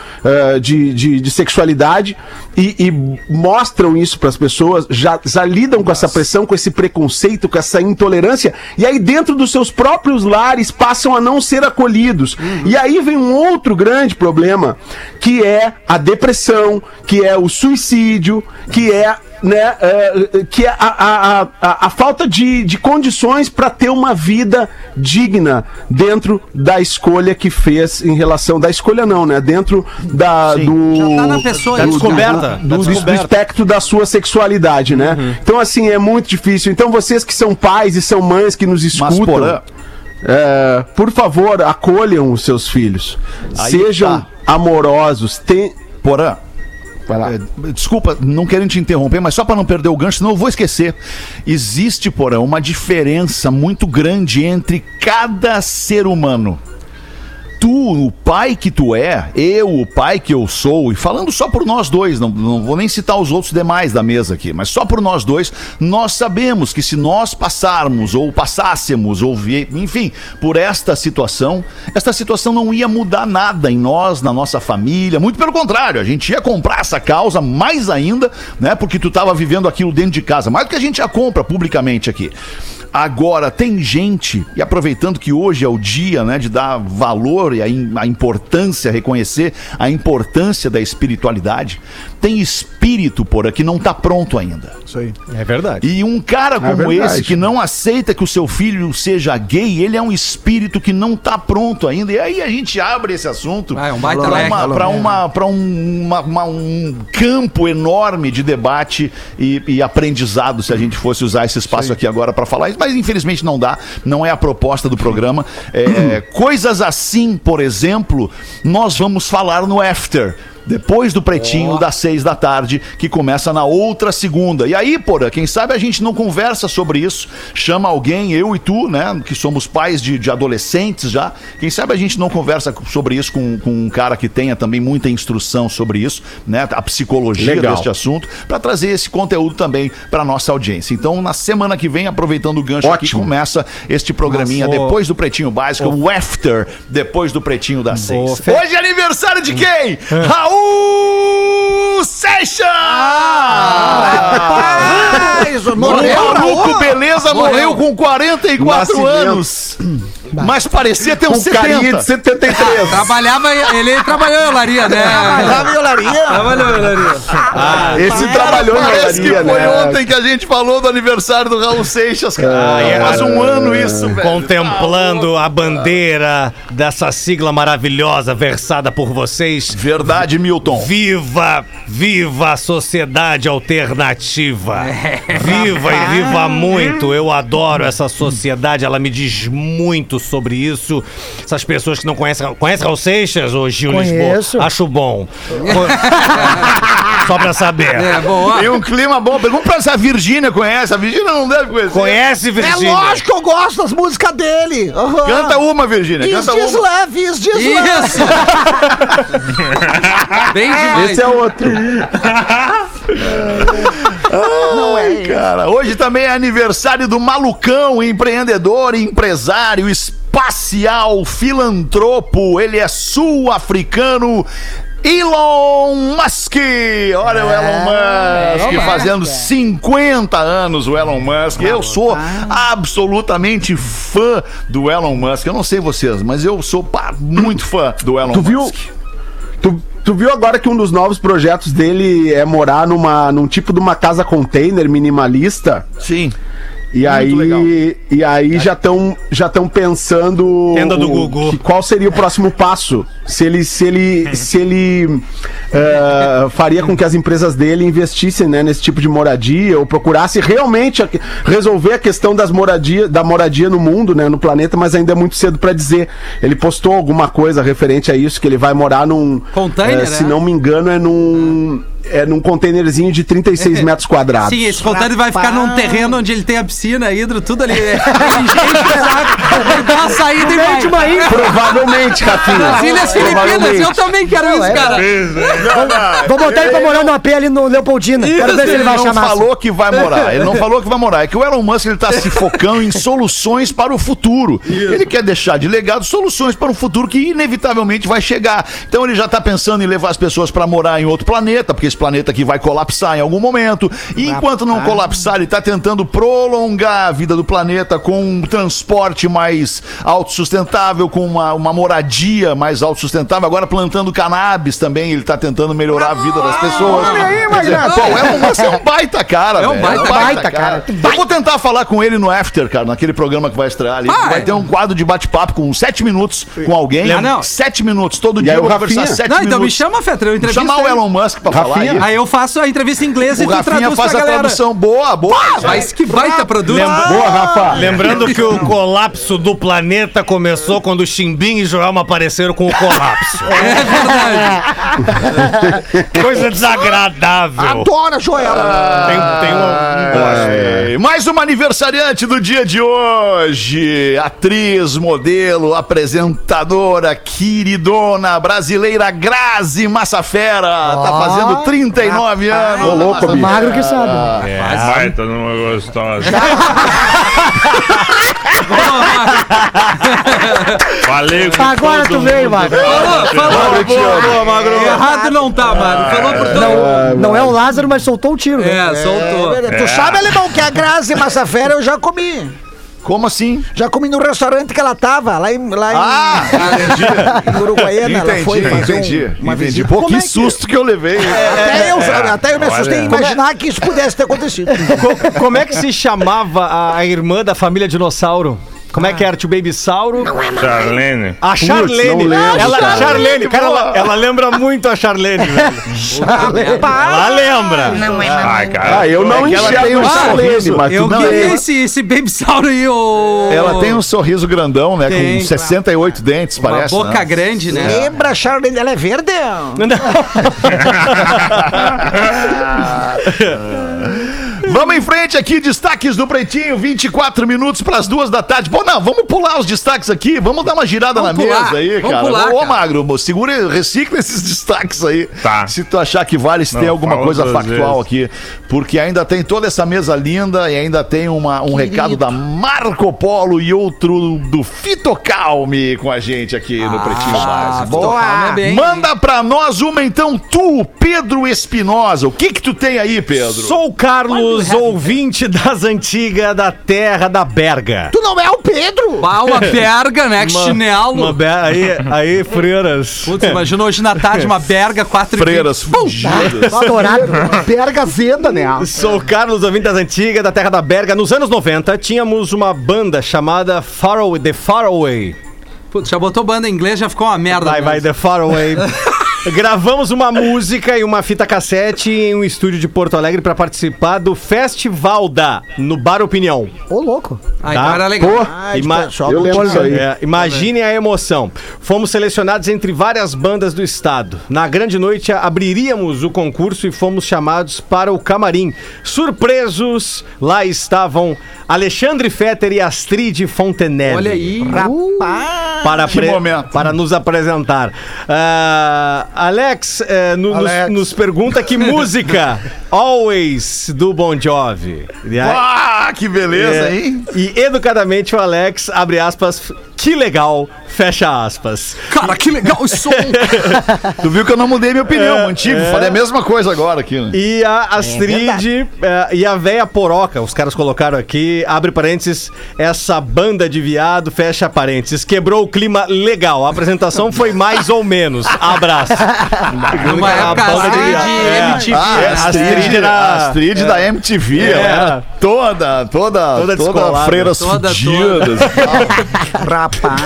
de, de, de sexualidade e, e mostram isso para as pessoas, já, já lidam com essa pressão, com esse preconceito, com essa intolerância, e aí dentro dos seus próprios lares passam a não ser acolhidos. E aí vem um outro grande problema, que é a depressão, que é o suicídio, que é né, é, que é a, a, a, a- falta de, de condições para ter uma vida digna dentro da escolha que fez em relação da escolha não, né? Dentro da do Já tá na pessoa Da isso, descoberta. do, do- do espectro da sua sexualidade, né? Uhum. Então, assim, é muito difícil. Então, vocês que são pais e são mães que nos escutam, Porã, é, por favor, acolham os seus filhos. Aí Sejam tá. amorosos. Tem... Porã, Vai lá. É, Desculpa, não querendo te interromper, mas só para não perder o gancho, senão eu vou esquecer. Existe, porém, uma diferença muito grande entre cada ser humano. Tu, o pai que tu é, eu, o pai que eu sou, e falando só por nós dois, não, não vou nem citar os outros demais da mesa aqui, mas só por nós dois, nós sabemos que se nós passarmos, ou passássemos, ou enfim, por esta situação, esta situação não ia mudar nada em nós, na nossa família, muito pelo contrário, a gente ia comprar essa causa mais ainda, né, porque tu tava vivendo aquilo dentro de casa, mais do que a gente já compra publicamente aqui. Agora, tem gente, e aproveitando que hoje é o dia né, de dar valor e a, a importância, reconhecer a importância da espiritualidade, tem espírito, por aqui, não está pronto ainda. Isso aí. É verdade. E um cara como verdade. esse que não aceita que o seu filho seja gay, ele é um espírito que não tá pronto ainda. E aí a gente abre esse assunto Ah, é um para uma, pra um, uma- uma- um campo enorme de debate e, e aprendizado se a gente fosse usar esse espaço aqui agora para falar isso. Mas infelizmente não dá, não é a proposta do programa. É, (clears throat) coisas assim, por exemplo, nós vamos falar no After. Depois do pretinho das seis da tarde, que começa na outra segunda. E aí, porra, quem sabe a gente não conversa sobre isso, chama alguém, eu e tu, né, que somos pais de, de adolescentes já, quem sabe a gente não conversa sobre isso com, com um cara que tenha também muita instrução sobre isso, né, a psicologia Legal. deste assunto, para trazer esse conteúdo também para nossa audiência. Então, na semana que vem, aproveitando o gancho aqui, Ótimo. começa este programinha Nossa, depois do Pretinho Básico, o After, depois do Pretinho das seis. Fe- Hoje é aniversário de quem? Raul Seixas! Rapaz, morreu, Maluco, Raul? beleza, morreu com 44 Nascimento. anos. Mas parecia ter uns Com carinha 70. de 73. Trabalhava, ele trabalhou em olaria, né? Trabalhava em olaria. Trabalhou em olaria. Esse trabalhou em Parece que olaria, foi né? ontem que a gente falou do aniversário do Raul Seixas, cara. Faz um ano isso, velho. Contemplando a bandeira dessa sigla maravilhosa versada por vocês. Verdade, Milton. Viva, viva a sociedade alternativa. Viva e viva muito. Eu adoro essa sociedade, ela me diz muito sobre isso. Essas pessoas que não conhecem. Conhece Raul Seixas ou Gil Conheço. Lisboa? Acho bom. (laughs) Só pra saber. É, bom, ó. Tem um clima bom. Pergunta pra essa Virgínia, conhece? A Virgínia não deve conhecer. Conhece, É Virgínia? lógico que eu gosto das músicas dele. Aham. Canta uma, Virgínia. Is Canta this uma. love, is love. Isso! (laughs) Bem demais. Esse é outro. (laughs) Não é Ai, cara. Hoje também é aniversário do malucão, empreendedor, empresário, espacial, filantropo. Ele é sul-africano. Elon Musk! Olha o Elon Musk fazendo 50 anos, o Elon Musk. Eu sou absolutamente fã do Elon Musk. Eu não sei vocês, mas eu sou muito fã do Elon Tu viu? Tu, tu viu agora que um dos novos projetos dele é morar numa, num tipo de uma casa container minimalista? Sim. E aí, e aí já estão já estão pensando Tenda do Gugu. que qual seria o próximo passo? Se ele se ele (laughs) se ele eh, faria com que as empresas dele investissem né, nesse tipo de moradia ou procurasse realmente a- resolver a questão das moradia da moradia no mundo, né, no planeta, mas ainda é muito cedo para dizer. Ele postou alguma coisa referente a isso que ele vai morar num Container, eh, se né? não me engano é num é num containerzinho de 36 metros quadrados. Sim, esse container vai ficar num terreno onde ele tem a piscina, hidro, tudo ali. É? (laughs) Ele dá uma saída e vai. Uma infra. Provavelmente, Rafinha. As Ilhas Filipinas, eu também quero Não, isso, é. cara. Vou botar ele pra morar no AP ali no Leopoldina. Quero ver se ele vai não chamar. falou que vai morar. Ele não falou que vai morar. É que o Elon Musk ele tá se focando em soluções para o futuro. Ele quer deixar de legado soluções para um futuro que inevitavelmente vai chegar. Então ele já tá pensando em levar as pessoas para morar em outro planeta, porque esse planeta aqui vai colapsar em algum momento. E enquanto não colapsar, ele tá tentando prolongar a vida do planeta com um transporte mais autossustentável, com uma, uma moradia mais autossustentável. Agora plantando cannabis também, ele tá tentando melhorar a vida das pessoas. Quer dizer, pô, o Elon Musk é um baita cara, É um velho. baita, baita cara. Eu vou tentar falar com ele no After, cara, naquele programa que vai estrear ali. Vai. Vai ter um quadro de bate-papo com sete minutos com alguém. Ah, não. Sete minutos. Todo E dia aí eu vou conversar sete Não, minutos. então me chama, Fetra, eu entrevisto Chamar o. Elon Musk pra falar Rafinha? Aí. Aí eu faço a entrevista em inglês e O tu Rafinha traduz faz pra a galera. tradução. Boa, boa. Mas que baita produto. Boa, Rafa. Lembrando que o colapso do planeta começou quando o Chimbim e Joelma apareceram com o colapso. (laughs) É verdade. (laughs) Coisa desagradável. Adora, Joela. Tem, tem um, um gosto. É, Mais uma aniversariante do dia de hoje. Atriz, modelo, apresentadora, queridona brasileira Grazi Massafera. Tá fazendo 39 anos. Ô, louco, bicho. Magro que sabe. É, baita numa gostosa. Falei com Agora todo tu veio, mundo. Magro. Falou, falou. Boa, boa, Magro. Errado não tá, mano. Falou por todo Não, não é o Lázaro, mas soltou o tiro. né? É, soltou. Tu sabe, alemão, que a Grazi Massafera eu já comi. Como assim? Já comi no restaurante que ela tava, lá em, lá em, Ah, (laughs) em Uruguaiana. ela entendi, foi fazer um- entendi. uma entendi. visita. Pô, que é que- susto que eu levei. Até eu, até eu me assustei em imaginar que isso pudesse ter acontecido. Co- Como é que se chamava a irmã da família dinossauro? Como é que era? Tio Baby Sauro? Charlene. A Charlene. não lembro, ela, cara. Charlene, cara, ela, ela lembra muito a Charlene, velho. Ela lembra. Ai, cara. Ah, eu não É ela enxergo tem um o Charlene, sorriso. mas Eu tudo queria bem. esse, esse Baby Sauro aí, ô. Ela tem um sorriso grandão, né? Tem, com 68 dentes, Uma parece. boca né? grande, né? Lembra, Charlene? Ela é verde? (laughs) (laughs) (laughs) Vamos em frente aqui, destaques do Pretinho, 24 minutos para as duas da tarde. Pô, não, vamos pular os destaques aqui, vamos dar uma girada Vamos na pular, mesa aí, vamos cara. pular, Ô, cara. Magro, segura, recicla esses destaques aí. Tá. Se tu achar que vale, se Não, tem alguma coisa factual aqui. Porque ainda tem toda essa mesa linda e ainda tem uma, um recado da Marco Polo e outro do Fitocalme com a gente aqui no Pretinho Básico. Boa. Calma, é bem. Manda pra nós uma então, tu, Pedro Espinosa. O que que tu tem aí, Pedro? Sou o Carlos Temos ouvinte das antigas da terra da Berga. Tu não é o Pedro? Pau, uma (laughs) berga, né? Que chinelo. Uma be- aí, aí, (laughs) freiras. Putz, imagina hoje na tarde uma berga, quatro e Freiras fugidas. Estourado. Berga Zeda, né? Sou o Carlos, ouvinte das antigas da terra da Berga. Nos anos 90, tínhamos uma banda chamada Faraway, The Faraway. Putz, já botou banda em inglês, já ficou uma merda. Vai, vai, mesmo. The Faraway. (laughs) Gravamos uma música e uma fita cassete em um estúdio de Porto Alegre para participar do Festival da no Bar Opinião. Ô, louco. Ah, então Tá. era legal. Pô, Ah, Ima- pessoal eu lembro disso aí. É, imaginem a emoção. Fomos selecionados entre várias bandas do estado. Na grande noite abriríamos o concurso e fomos chamados para o camarim. Surpresos, lá estavam Alexandre Fetter e Astrid Fontenelle. Olha aí. Para, Que momento. para nos apresentar. Ah, Alex, eh, no- nos- Alex. Nos, pergunta que música (laughs) Always do Bon Jovi. E Ah, que beleza, é, hein? E educadamente o Alex abre aspas, que legal, fecha aspas. Cara, que legal o som. (laughs) Tu viu que eu não mudei minha opinião, mantive. Falei a mesma coisa agora aqui. né? E a Astrid eh, e a véia Poroca, os caras colocaram aqui, abre parênteses, essa banda de viado, fecha parênteses, quebrou o clima legal. A apresentação foi mais ou menos. Abraço. Numa A época assim de É. MTV. Ah, né? a Astrid, Astrid era- Astrid da MTV, ela É. era toda, toda, Toda toda, descolada. freiras Toda, fugidas e tal. Rapaz.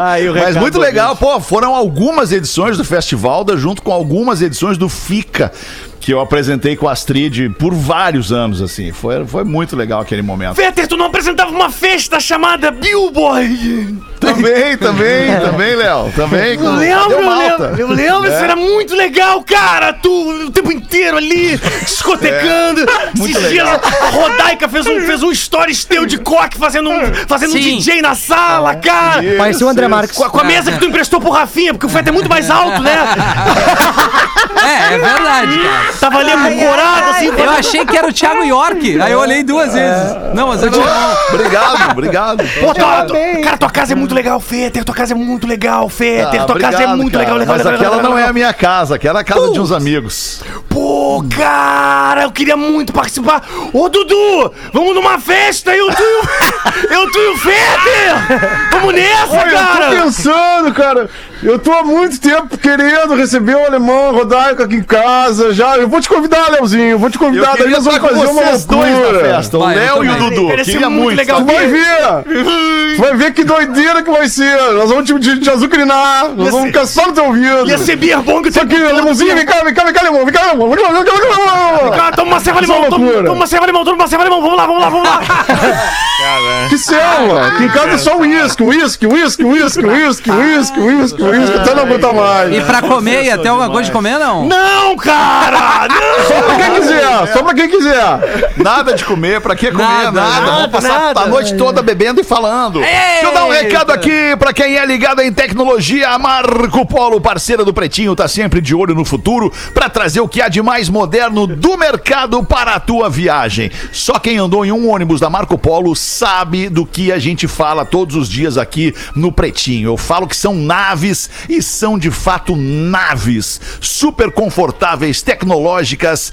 Aí o Mas muito legal, pô, foram algumas edições do Festival, da- junto com algumas edições do FICA, que eu apresentei com a Astrid por vários anos, assim. Foi, foi muito legal aquele momento. Peter, tu não apresentava uma festa chamada Billboy? Também, (laughs) também, também, Léo. Também. Eu com- lembro, eu lembro, eu lembro, isso era muito legal, cara! Tu o tempo inteiro ali, discotecando. muito Esses dias legal. a Rodaica fez um, fez um stories teu de coque fazendo um, fazendo um. DJ na sala, cara! Parecia o André Marques. Com a, com a mesa que tu emprestou pro Rafinha, porque o Feta é muito mais alto, né? (laughs) É, é verdade, cara. Tava ali ancorado, assim. Eu achei que era o Thiago York. Aí eu olhei duas vezes. Não, mas eu tinha. Obrigado, obrigado. Pô, cara, tua casa é muito legal, Feter. Tua casa é muito legal, Feter. Ah, tua casa é muito cara. legal, legal, Mas legal. aquela legal, não é a minha casa, aquela é a casa de uns amigos. Pô, cara, eu queria muito participar. Ô, Dudu, vamos numa festa, eu, tu e o, (laughs) eu, tu e o Fetter. Vamos nessa, Olha, eu tô cara. pensando, cara. Eu tô há muito tempo querendo receber o alemão Rodaico aqui em casa. Já, eu vou te convidar, Leozinho. Eu vou te convidar. Daí nós vamos fazer uma vocês dois na loucura. festa, o Léo e o. Dudu. Queria muito muito. legal. Tu vai ver! Tu vai ver que doideira que vai ser! Nós vamos te, te, te azucrinar! Nós vamos ficar só no teu ouvido! Ia ser beer bong o Só que, todo. Lemonzinho, vem cá, vem cá, vem cá, Lemon! Vem cá, Lemon! Vem cá, vem cá, vem cá, toma uma serva Só limão, toma, uma serva limão, toma uma serva limão. Vamos lá, vamos lá, vamos lá. (laughs) Que selva! Aqui em casa é só uísque, uísque, uísque, uísque, uísque, uísque, uísque, uísque, até não aguentar mais! E pra comer, ia ter alguma coisa de comer, não? Não, cara, não. Só pra quem quiser, só pra quem quiser! Nada de comer, pra que comer? Nada, Nada. nada, Vamos passar nada. a noite toda bebendo e falando. Deixa eu dar um recado aqui pra quem é ligado em tecnologia. A Marco Polo, parceira do Pretinho, tá sempre de olho no futuro pra trazer o que há de mais moderno do mercado para a tua viagem. Só quem andou em um ônibus da Marco Polo sabe do que a gente fala todos os dias aqui no Pretinho. Eu falo que são naves e são de fato naves super confortáveis, tecnológicas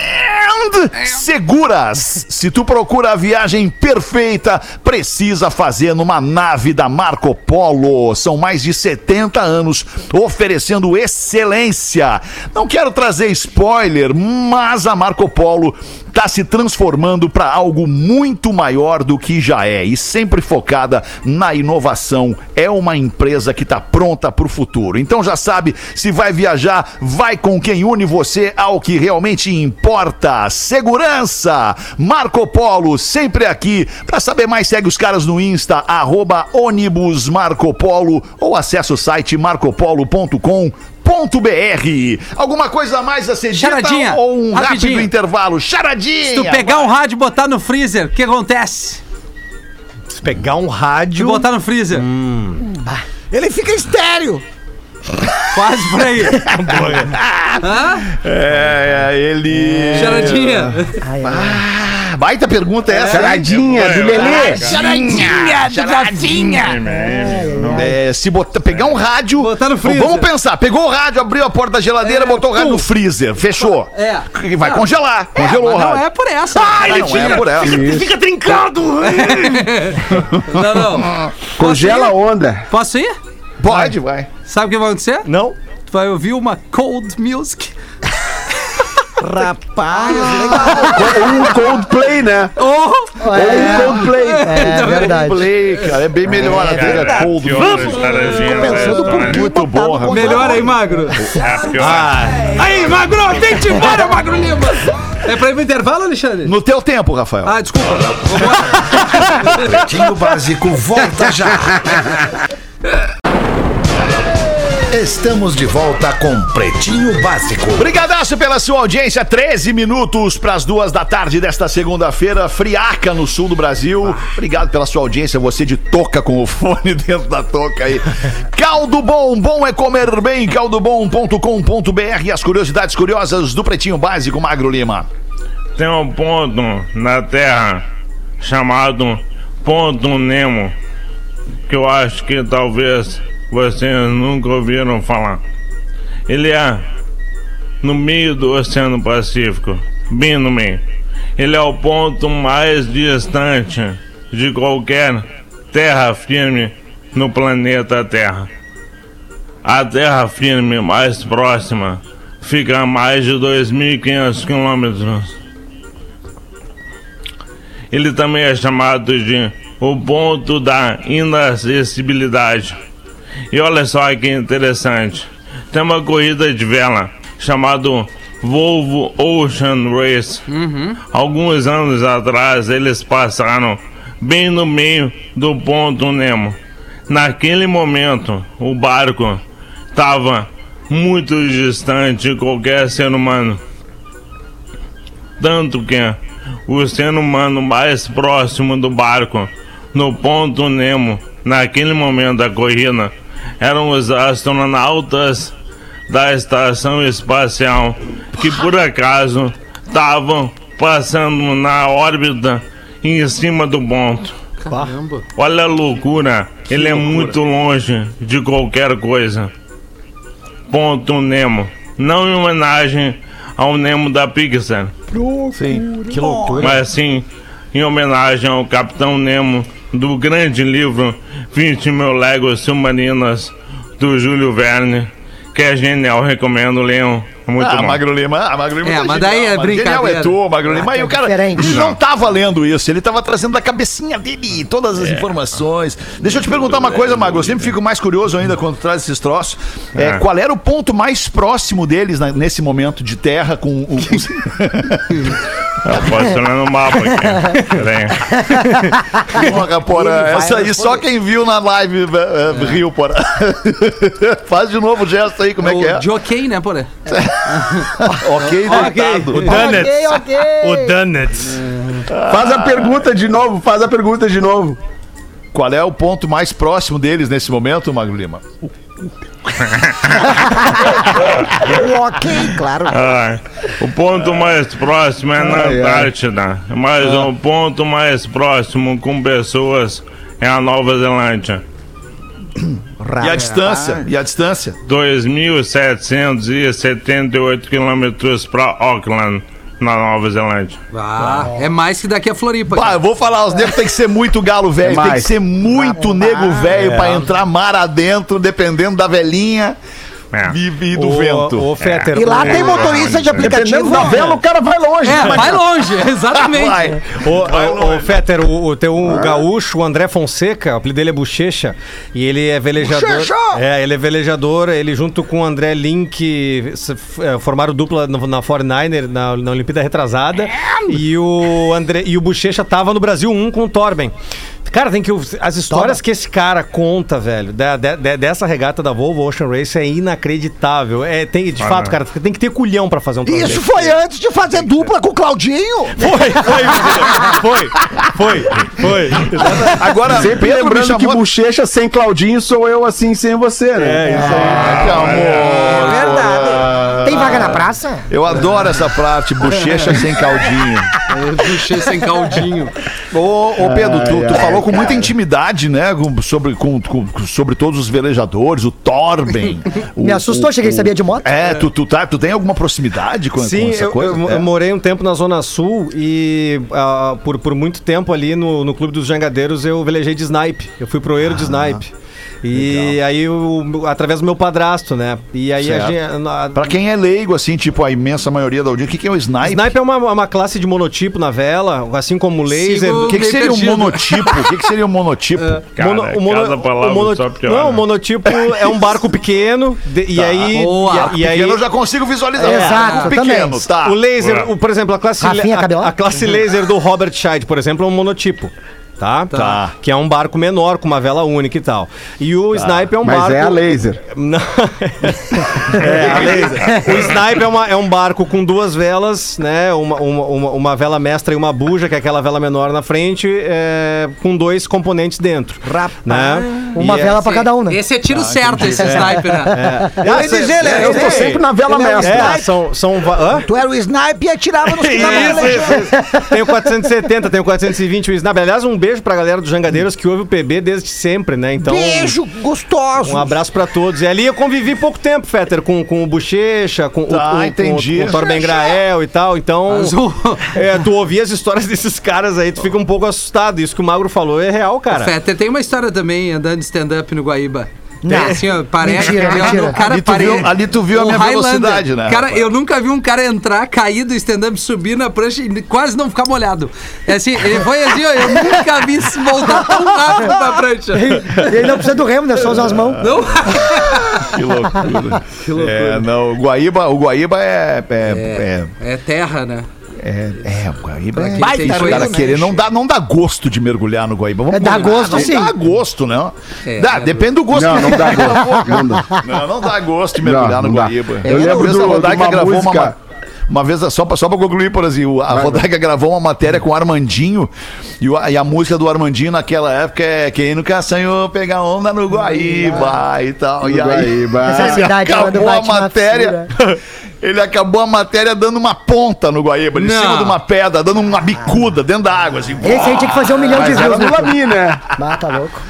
and seguras. Se tu procura a viagem perfeita, precisa fazer numa nave da Marco Polo. São mais de 70 anos oferecendo excelência. Não quero trazer spoiler, mas a Marco Polo está se transformando para algo muito maior do que já é e sempre focada na inovação. É uma empresa que está pronta para o futuro. Então já sabe, se vai viajar, vai com quem une você ao que realmente importa. Segurança. Marco Polo, sempre aqui. Para saber mais, segue os caras no Insta, arroba ônibus Marco Polo ou acessa o site marcopolo.com .br. Alguma coisa a mais a ser dita Charadinha, ou um rapidinho. rápido intervalo? Charadinha! Se tu pegar um rádio e botar no freezer, o que acontece? Se pegar um Se rádio. botar no freezer, Ele fica estéreo. quase por aí. (laughs) Hã? É, ele. Charadinha. Ai, ai. Ah, baita pergunta essa. hein? Charadinha do Lelê. Charadinha, charadinha. É, se botar, pegar um rádio. Botar no freezer. Vamos pensar. Pegou o rádio, abriu a porta da geladeira, botou o rádio no freezer. Fechou. É. E Vai Ah, congelar. Congelou o Mas não rádio. é por essa. Ah, não é por essa. Fica trincado! (laughs) Não, não. Congela a onda. Posso ir? Pode, vai. Sabe o que vai acontecer? Não? Tu vai ouvir uma cold music. Rapaz, legal. Um Coldplay, né? Oh! Ou um Coldplay. É verdade. Play, cara. É bem melhor a trilha Cara, cold. que horas, Taradinha, pensando por velho? quê? Muito bom, rapaz. Melhor aí, Magro. É, porque eu- Aí, Magro, ir (laughs) embora, Magro Lima. É pra ir pro intervalo, Alexandre? No teu tempo, Rafael. Ah, desculpa. Pretinho Básico volta já. (laughs) Estamos de volta com Pretinho Básico. Brigadaço pela sua audiência. 13 minutos para as duas da tarde desta segunda-feira. Friaca no sul do Brasil. Obrigado pela sua audiência. Você de toca com o fone (laughs) dentro da toca aí. Caldo Bom, bom é comer bem. Caldobom.com.br e as curiosidades curiosas do Pretinho Básico, Magro Lima. Tem um ponto na Terra chamado Ponto Nemo, que eu acho que talvez vocês nunca ouviram falar. Ele é no meio do Oceano Pacífico, bem no meio. Ele é o ponto mais distante de qualquer terra firme no planeta Terra. A terra firme mais próxima fica a mais de 2.500 quilômetros. Ele também é chamado de o ponto da inacessibilidade. E olha só que interessante. Tem uma corrida de vela chamado Volvo Ocean Race. Alguns anos atrás eles passaram bem no meio do ponto Nemo. Naquele momento, o barco estava muito distante de qualquer ser humano. Tanto que o ser humano mais próximo do barco, no ponto Nemo, naquele momento da corrida, eram os astronautas da estação espacial que por acaso estavam passando na órbita em cima do ponto. Caramba. Olha a loucura, ele é muito longe de qualquer coisa. Ponto Nemo. Não em homenagem ao Nemo da Pixar, Sim. Que loucura. mas sim em homenagem ao Capitão Nemo do grande livro 20 mil léguas submarinas do Júlio Verne, que é genial, recomendo, leiam. Muito ah, bom. Magro Lima, ah, Magro Lima. É, tá mas genial, daí é mano. Genial brincadeira. é tu, Magro Lima. E o cara diferente. ele não tava lendo isso, ele tava trazendo da cabecinha dele todas as informações. Deixa eu te perguntar uma coisa, Magro. Eu sempre fico mais curioso ainda quando traz esses troços. É, É. qual era o ponto mais próximo deles na- nesse momento de terra com o. (laughs) (laughs) posso olhar no mapa aqui. Peraí. Porra, essa aí só quem viu na live é, é, riu, porra. (laughs) Faz de novo o gesto aí, como é que é? O jockey, né, porra? (laughs) (laughs) Ok, deitado. O Dunnett. Ok, ok. O Dunnett. Faz a pergunta de novo, faz a pergunta de novo. Qual é o ponto mais próximo deles nesse momento, Magro Lima? Ok, claro. Ah, o ponto mais próximo é na Antártida, mas o ponto mais próximo com pessoas é a Nova Zelândia. E a distância? E a distância? 2.778 quilômetros para Auckland, na Nova Zelândia. Ah, é mais que daqui a Floripa. Cara. eu vou falar, os negros tem que ser muito galo velho, tem que ser muito nego velho pra entrar mar adentro, dependendo da velhinha É. e, e do O- vento. O Fetter. E lá tem motorista de aplicativo. Dependendo da vela, o cara vai longe. É, Mas- vai longe, (laughs) exatamente. Vai. O, o, o Fetter, o, o, tem um gaúcho, o André Fonseca, o apelido dele é Bochecha, e ele é velejador. Bochecha! É, ele é velejador, ele junto com o André Link é, formaram dupla no- na 49er, na, na Olimpíada Retrasada, e o André e o Bochecha tava no Brasil 1 com o Torben. Cara, tem que. As histórias que esse cara conta, velho, da- de- de- dessa regata da Volvo Ocean Race é inacreditável. É, tem, de Ah, fato, cara, tem que ter culhão pra fazer um troço Isso desse. foi antes de fazer dupla com o Claudinho. Foi, foi, foi, foi, foi. Agora, Sempre Pedro lembrando que bochecha sem Claudinho sou eu assim sem você, né? É, isso aí. Que amor. É verdade. Tem vaga na praça? Eu adoro essa parte, bochecha sem caldinho. Eu puxei sem caldinho. Ô, ô, Pedro, tu, tu ai, falou com muita intimidade, né? com- sobre, com, com- sobre todos os velejadores, o Torben. (laughs) o- Me assustou, o- cheguei, o- sabia de moto. É, tu, tu, tá, tu tem alguma proximidade com, com Sim, essa eu, coisa? eu- É. eu morei um tempo na Zona Sul e ah, por, por muito tempo ali no, no Clube dos Jangadeiros eu velejei de snipe. Eu fui proeiro Ah, de snipe. E aí, eu, através do meu padrasto, né? E aí a Certo. gente. a- Pra quem é leigo, assim, tipo a imensa maioria da audiência, o que, que é o snipe? Snipe é uma, uma classe de monotipo na vela, assim como o laser. O que, que seria um monotipo? O que, que seria um monotipo? Cara, Mono- o mono- cada palavra o mono- só piora. Não, o monotipo é um barco pequeno de- e aí. Boa. e, e aí eu já consigo visualizar. Exato, Um pequeno, também. tá. O laser, o- por exemplo, a classe, Rafinha a, Cabelá? a classe laser do Robert Scheid, por exemplo, é um monotipo. Tá? Tá. Que é um barco menor, com uma vela única e tal. E o Snipe é um Mas barco. é a laser. Não. (laughs) é, a laser. O Snipe é, uma- é um barco com duas velas, né? Uma, uma, uma- uma vela mestra e uma buja, que é aquela vela menor na frente, é, com dois componentes dentro. Né? Uma E é- vela pra cada um, né? Esse é tiro certo, esse sniper, né? É. Eu Ah, né? Eu tô sempre na vela é mestra. É, snipe. são. são hã? Tu era o snipe e atirava nos (laughs) que Isso, isso, isso. Tem o 470, tem o 420, o Snap. Aliás, um beijo pra galera dos Jangadeiros que ouve o PB desde sempre, né? Então. Beijo gostoso. Um abraço pra todos. E ali eu convivi pouco tempo, Fetter, com, com o Bochecha, com, Tá, o, com, entendi. com, com o Torben Grael e tal. Então, é, tu ouvir as histórias desses caras aí, tu fica um pouco assustado. Isso que o Magro falou é real, cara. Fetter tem uma história também andando de stand-up no Guaíba. Não. Tem assim, ó, parece. Mentira, (laughs) mentira. Cara Ali tu viu- ali tu viu a minha Highlander. velocidade, né, Cara, rapaz? eu nunca vi um cara entrar, cair do stand-up, subir na prancha e quase não ficar molhado. É assim, ele foi assim, ó, eu nunca vi se voltar tão rápido pra prancha. E ele não precisa do remo, né? Só usar as mãos. Não? (laughs) Que loucura. que loucura. É, não, o Guaíba, o Guaíba é. É, é, É terra, né? É, é, o Guaíba é. Os coisa, caras né? querer, não dá, não dá gosto de mergulhar no Guaíba. Vamos É, dá combinar. gosto, não sim. Dá gosto, né? É, dá, é, depende do gosto. Não, que não dá tem. gosto. (laughs) Não dá. Não, não dá gosto de mergulhar Não, no. Guaíba. Eu Uma lembro do- de Rodaica uma gravou música- uma. Uma vez, só pra, só pra concluir, por exemplo, a Rodaica gravou uma matéria com o Armandinho e, o- e a música do Armandinho naquela época é Quem nunca sonhou pegar onda no Guaíba e tal. E aí, Guaíba. Essa cidade quando acabou a na matéria. (laughs) Ele acabou a matéria dando uma ponta no Guaíba, em cima de uma pedra, dando uma bicuda dentro da água, assim. Esse aí tinha que fazer um milhão de Mas era no né? Lami, né? (laughs) Ah, tá louco.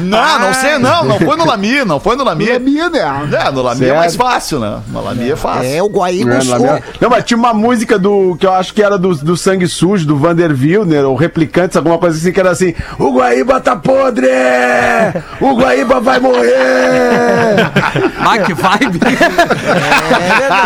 Não, não sei, não, não foi no Lami, não foi no Lami. Lami, né? É, no Lami é mais fácil, né? No Lami é fácil. É, o Guaíba. É, no Lami era- Não, mas tinha uma música do que eu acho que era do, do Sangue Sujo, do Vander Wilner, ou Replicantes, alguma coisa assim, que era assim: O Guaíba tá podre! O Guaíba vai morrer! (laughs) Ah, que vibe.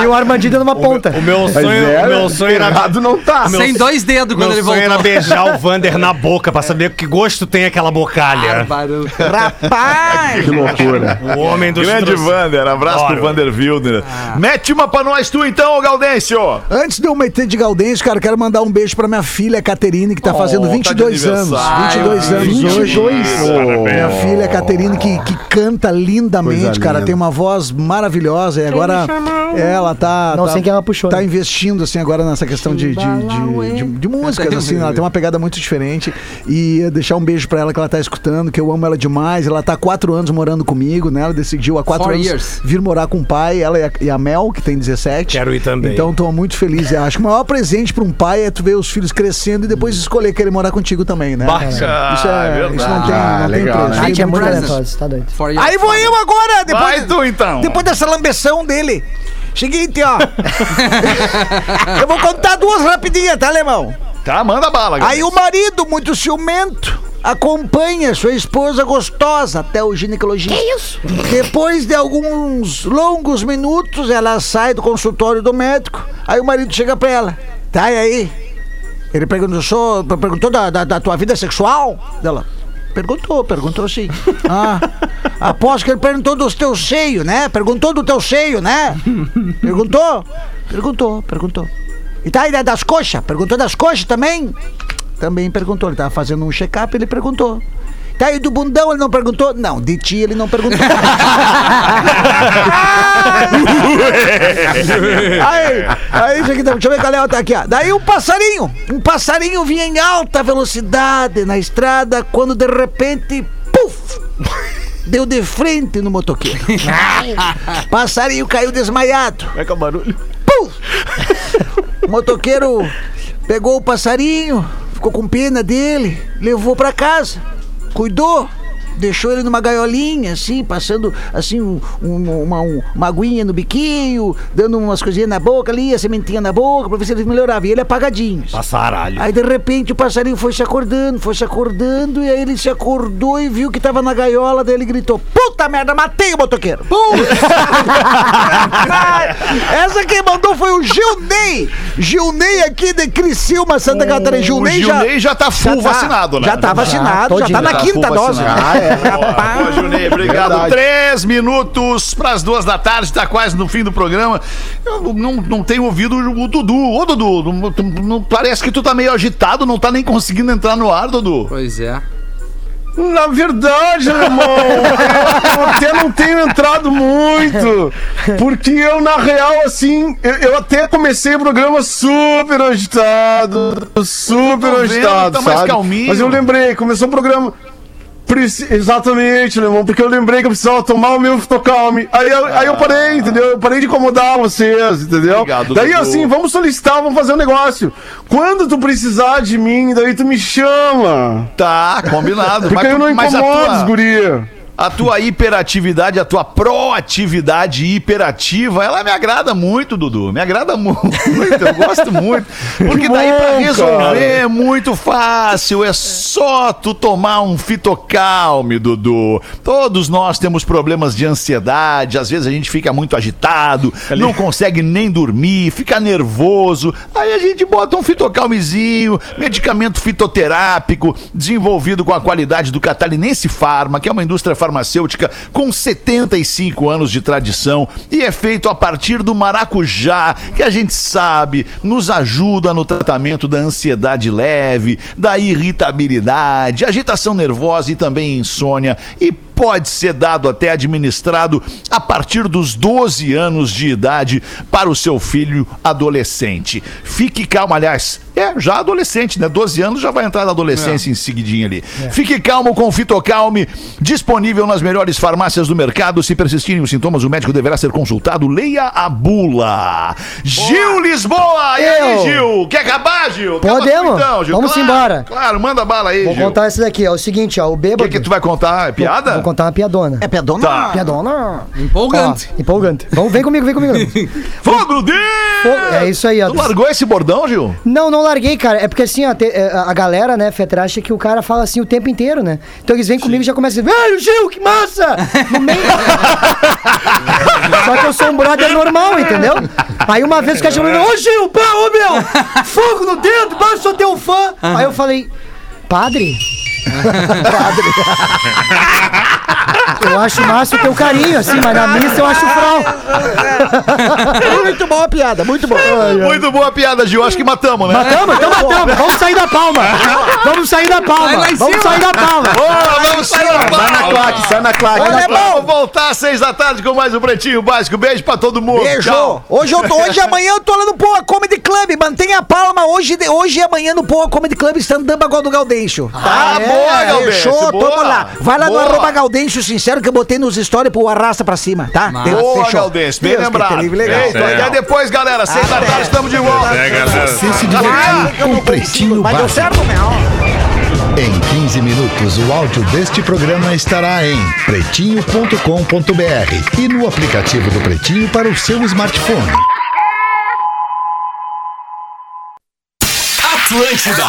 E o (laughs) Armandinho dando uma ponta. O meu sonho, era, o meu sonho era. errado não tá. Sem dois dedos quando Meu ele sonho voltou. era beijar o Vander na boca pra saber que gosto tem aquela bocalha. Rapaz! Que loucura. O homem dos Grande troços. Vander, abraço pro Adoro. Vander Wilder. Mete uma pra nós tu então, Gaudêncio. Antes de eu meter de Gaudense, cara, quero mandar um beijo pra minha filha Caterine, que tá Oh, fazendo tá de 22 anos. aniversário. 22 anos hoje. Parabéns. Minha filha Caterine, que, que canta lindamente, Coisa cara, linda. tem uma voz maravilhosa. E agora ela tá. Não tá, sei quem ela puxou, Tá né? investindo, assim, agora nessa questão de, de, de, de- de músicas, assim. Ela tem uma pegada muito diferente. E deixar um beijo pra ela que ela tá escutando, que eu amo ela demais. Ela tá há quatro anos morando comigo, né? Ela decidiu há quatro Four anos years. vir morar com o pai, ela e a, e a Mel, que tem 17. Quero ir também. Então tô muito feliz. Eu acho que o maior presente pra um pai é tu ver os filhos crescendo e depois escolher querer morar contigo também, né? Bah, Isso, ah, é, verdade. isso não tem, Ah, não tem legal, preço. né? Gente é muito talentoso, tá doido. Aí vou eu agora, Vai depois, tu então. depois dessa lambeção dele. Seguinte, ó. (laughs) eu vou contar duas rapidinhas, tá, alemão? Tá, manda bala. Aí o marido, muito ciumento, acompanha sua esposa gostosa até o ginecologista. Que isso? Depois de alguns longos minutos, ela sai do consultório do médico. Aí o marido chega pra ela. Tá, e aí? Ele perguntou, "Só- perguntou da, da, da tua vida sexual? Ela, perguntou, perguntou sim. Ah, aposto que ele perguntou dos teus seios, né? Perguntou do teu seio, né? Perguntou? Perguntou, perguntou. E tá da- das coxas? Perguntou das coxas também? Também perguntou. Ele tava fazendo um check-up, ele perguntou. Tá aí do bundão, ele não perguntou? Não, de ti ele não perguntou. (laughs) aí, aí, isso aqui, tá- deixa eu ver qual é outra aqui, ó. Daí um passarinho, um passarinho vinha em alta velocidade na estrada, quando de repente, puf! deu de frente no motoqueiro. (laughs) Passarinho caiu desmaiado. Vai com barulho. Pum! O motoqueiro pegou o passarinho, ficou com pena dele, levou pra casa, cuidou, deixou ele numa gaiolinha, assim, passando assim um- um- uma, um- uma aguinha no biquinho, dando umas coisinhas na boca ali, a sementinha na boca, pra ver se ele melhorava. E ele apagadinho. assim. Passaralho. Aí de repente o passarinho foi se acordando, foi se acordando, e aí ele se acordou e viu que tava na gaiola, daí ele gritou: Puta merda, matei o motoqueiro! (laughs) Essa quem mandou foi o Gilney! Gilney aqui de Criciúma, Santa Catarina. O Gilney já. Gilney já tá full vacinado, né? Já tá vacinado, já, tá na Já tá quinta full dose. vacinado. É. Rapaz. Boa, Junei, obrigado. Verdade. Três minutos pras duas da tarde, tá quase no fim do programa. Eu não, não tenho ouvido o Dudu. Ô, Dudu, não- tu- não- parece que tu tá meio agitado, não tá nem conseguindo entrar no ar, Dudu. Pois é. Na verdade, irmão, (laughs) eu até não tenho entrado muito. Porque eu, na real, assim, eu, eu até comecei o programa super agitado. Super Tô vendo, agitado, tá mais sabe? calminho. Mas eu lembrei, começou o programa. Preci- Exatamente, irmão, porque eu lembrei que eu precisava tomar o meu fitocalme. Aí, eu- aí eu parei, entendeu? Eu parei de incomodar vocês, entendeu? Obrigado, daí Dudu. assim, vamos solicitar, vamos fazer um negócio. Quando tu precisar de mim, daí tu me chama. Tá, combinado. Porque eu não mas incomodo, tua- os guria. A tua hiperatividade, a tua proatividade hiperativa, ela me agrada muito, Dudu. Me agrada (laughs) muito. Eu gosto muito. Porque Que daí pra resolver é muito fácil. É só tu tomar um fitocalme, Dudu. Todos nós temos problemas de ansiedade. Às vezes a gente fica muito agitado, não consegue nem dormir, fica nervoso. Aí a gente bota um fitocalmezinho, medicamento fitoterápico, desenvolvido com a qualidade do Catarinense Farma, que é uma indústria farmacêutica com 75 anos de tradição e é feito a partir do maracujá, que a gente sabe nos ajuda no tratamento da ansiedade leve, da irritabilidade, agitação nervosa e também insônia e pode ser dado até administrado a partir dos 12 anos de idade para o seu filho adolescente. Fique calmo, aliás, é já adolescente, né? 12 anos já vai entrar na adolescência em seguidinho ali. Fique calmo com o Fitocalme, disponível nas melhores farmácias do mercado. Se persistirem os sintomas, o médico deverá ser consultado. Leia a bula. Gil Lisboa! E aí. Gil? Quer acabar, Gil? Podemos. então, Gil. Vamos Claro, embora. Claro, manda bala aí, Vou Gil. contar essa daqui, ó. É o seguinte, ó. O O bêbado. que, que tu vai contar? É piada? Vou contar uma piadona. É pedona? Tá. Piadona. Empolgante. Ó, empolgante. Vamos, vem comigo, vem comigo. (laughs) Fogo de... É isso aí, ó. Tu largou esse bordão, Gil? Não, não larguei, cara. É porque assim, ó, te- é, a galera, né, Fetra, acha que o cara fala assim o tempo inteiro, né? Então eles vêm comigo e já começam a dizer, velho, Gil, que massa! No meio. Só que eu sou um brother normal, entendeu? Aí uma vez o cara chamou, ô Gil, pá, ô meu! Fogo no dedo, eu sou teu fã! Aí eu falei, padre? Eu acho massa o teu carinho, assim, mas na missa eu acho frau. Muito boa a piada, muito boa. Muito boa a piada, Gil. Acho que matamos, né? Matamos, então matamos. Vamos sair da palma. Vamos sair da palma. lá em Vamos cima. sair da palma. Boa, vamos sair da Sai na palma. claque, sai na claque. Olha, vamos voltar às seis da tarde com mais um Pretinho Básico. Beijo pra todo mundo. Beijo! Tchau. Hoje, eu tô, hoje e amanhã eu tô lá no Poa Comedy Club. Mantenha a palma hoje, de- hoje e amanhã no Poa Comedy Club stand-up agora do Gaudêncio. Ah, boa, Gaudêncio, Fechou? boa. Tamo lá. Vai lá Boa. no arroba Gaudêncio Sincero que eu botei nos stories pro arrasta pra cima, tá? Massa. Boa, Fechou. Galdêncio. Bem Deus, que lembrado. terrível, legal. Feito. Até depois, galera. Seis da tarde, estamos de volta. É, galera. Você se divertiu que com Pretinho Mas deu certo, meu. Em 15 minutos, o áudio deste programa estará em pretinho.com.br e no aplicativo do Pretinho para o seu smartphone. Atlântida.